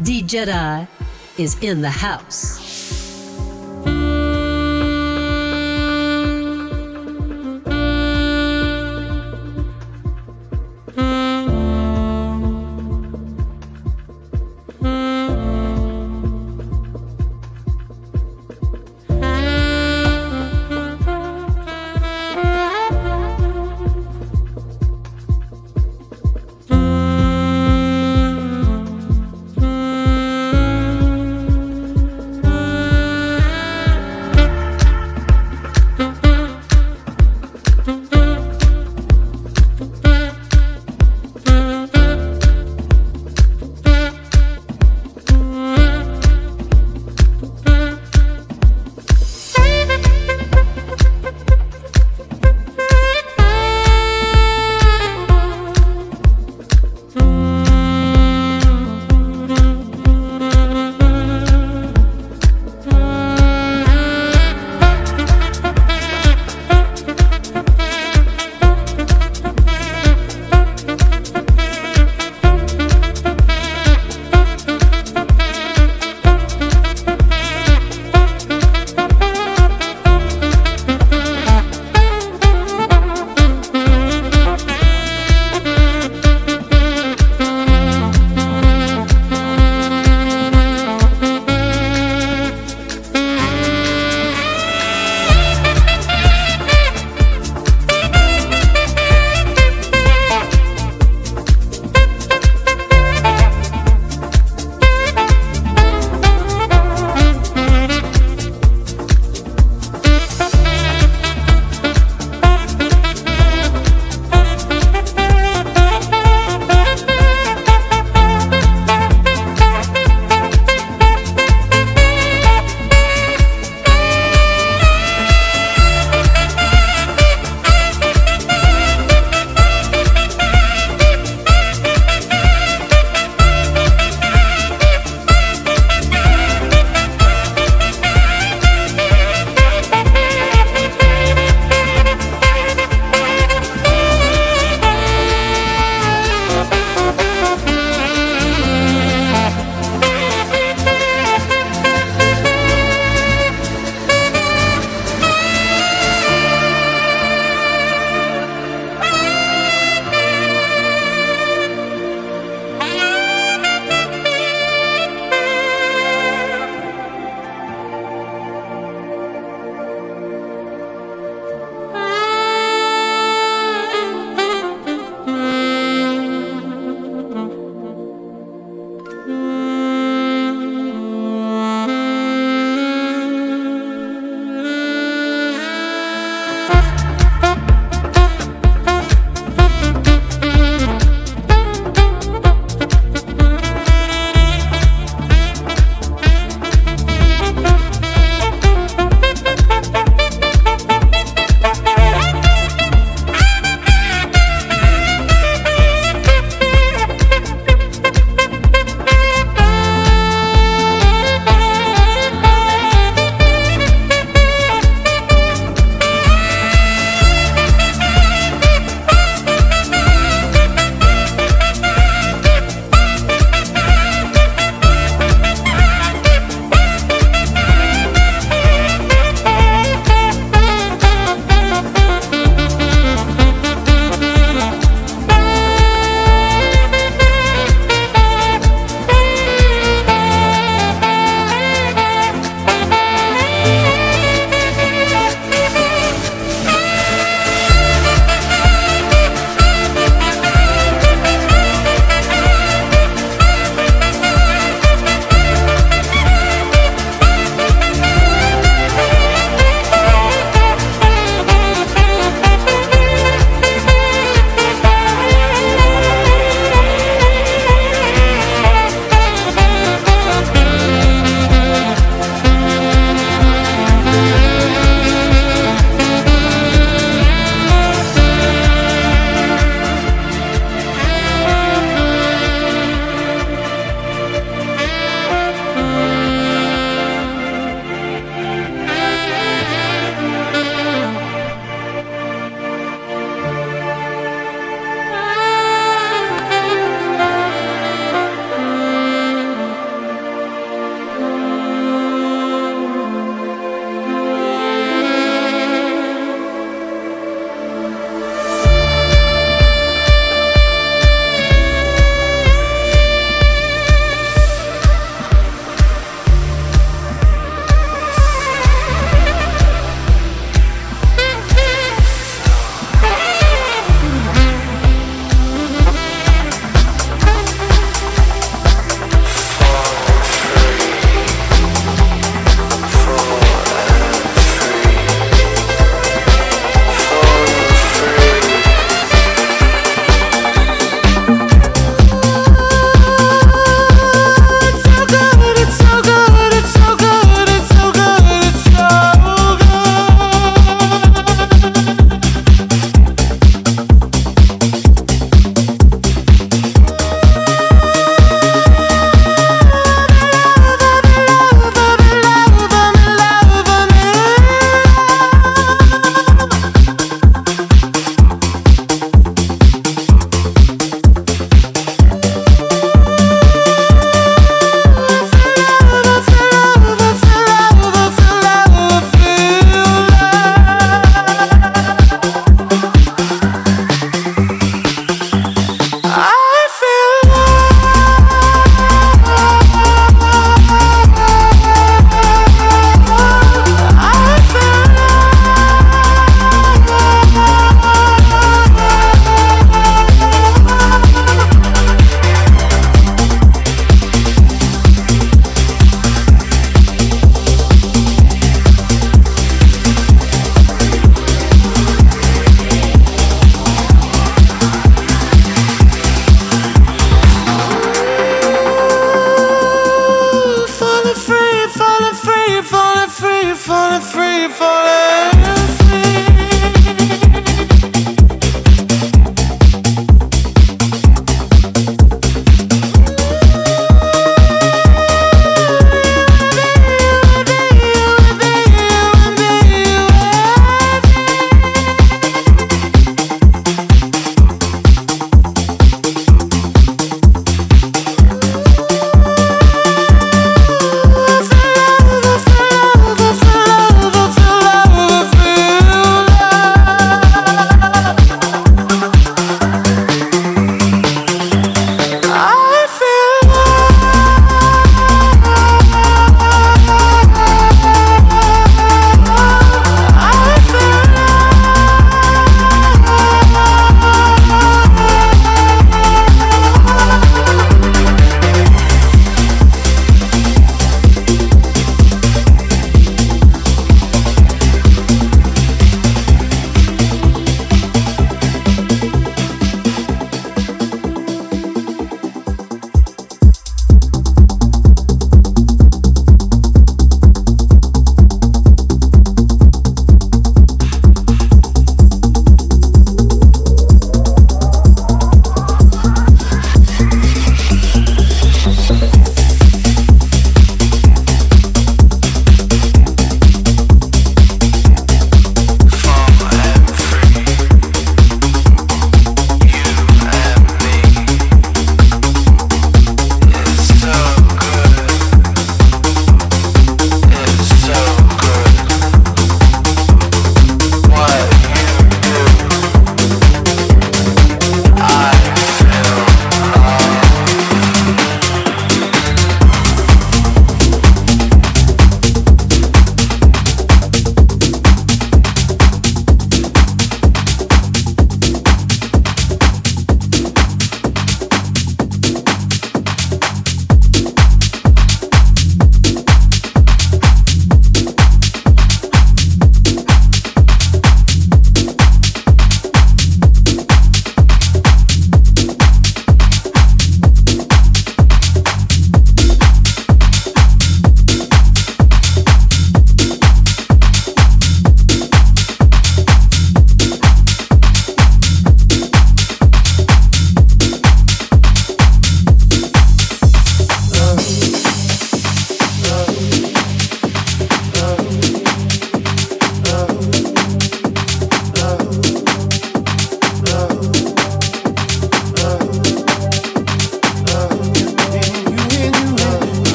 D Jedi is in the house.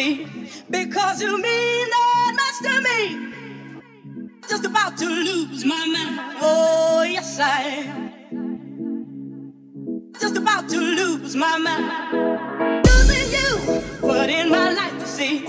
Life, because you mean that much to me. Just about to lose my mind. Oh, yes, I am. Just about to lose my mind. Losing you, put in my life, you see,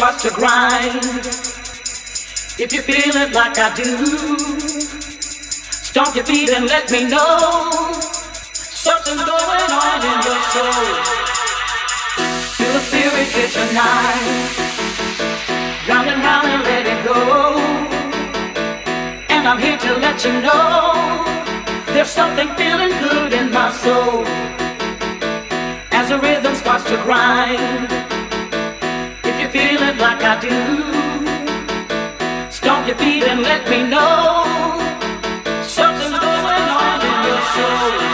starts to grind. If you feel it like I do, stomp your feet and let me know something's going on in your soul. Feel the spirit hit tonight, round and round and let it go. And I'm here to let you know there's something feeling good in my soul as the rhythm starts to grind If you feel it like I do. Stomp your feet and let me know something's going on in your soul.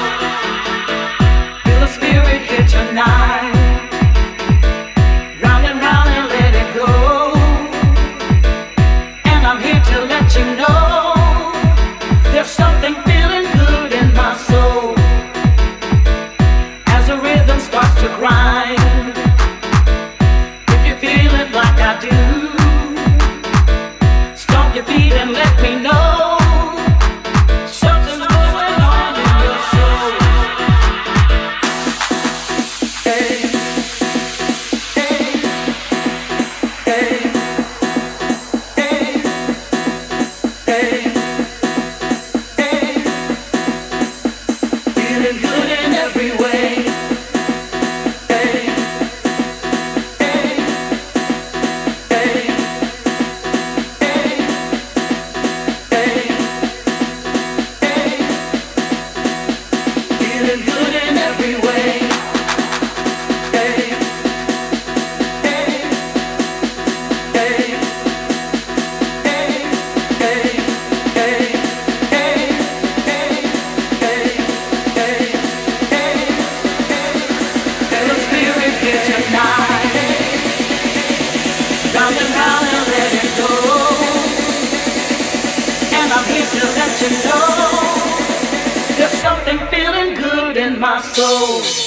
My soul.